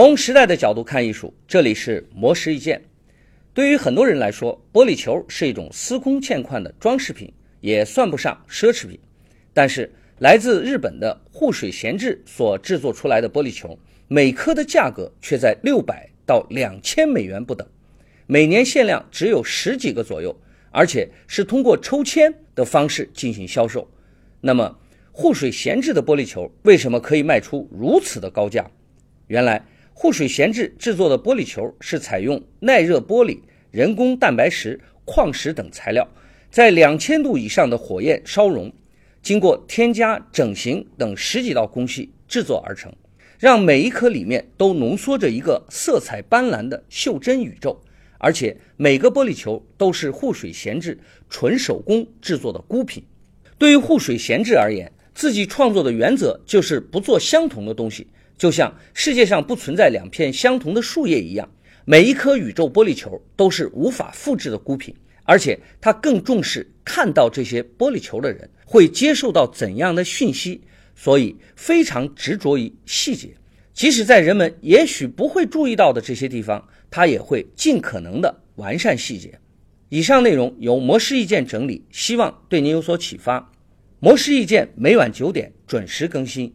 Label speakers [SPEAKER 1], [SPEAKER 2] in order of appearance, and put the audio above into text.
[SPEAKER 1] 从时代的角度看艺术，这里是魔石一见。对于很多人来说，玻璃球是一种司空见惯的装饰品，也算不上奢侈品。但是，来自日本的户水闲置所制作出来的玻璃球，每颗的价格却在六百到两千美元不等，每年限量只有十几个左右，而且是通过抽签的方式进行销售。那么，护水闲置的玻璃球为什么可以卖出如此的高价？原来，护水闲置制作的玻璃球是采用耐热玻璃、人工蛋白石、矿石等材料，在两千度以上的火焰烧熔，经过添加整形等十几道工序制作而成，让每一颗里面都浓缩着一个色彩斑斓的袖珍宇宙。而且每个玻璃球都是护水闲置纯手工制作的孤品。对于护水闲置而言，自己创作的原则就是不做相同的东西。就像世界上不存在两片相同的树叶一样，每一颗宇宙玻璃球都是无法复制的孤品，而且他更重视看到这些玻璃球的人会接受到怎样的讯息，所以非常执着于细节，即使在人们也许不会注意到的这些地方，他也会尽可能的完善细节。以上内容由魔师意见整理，希望对您有所启发。魔师意见每晚九点准时更新。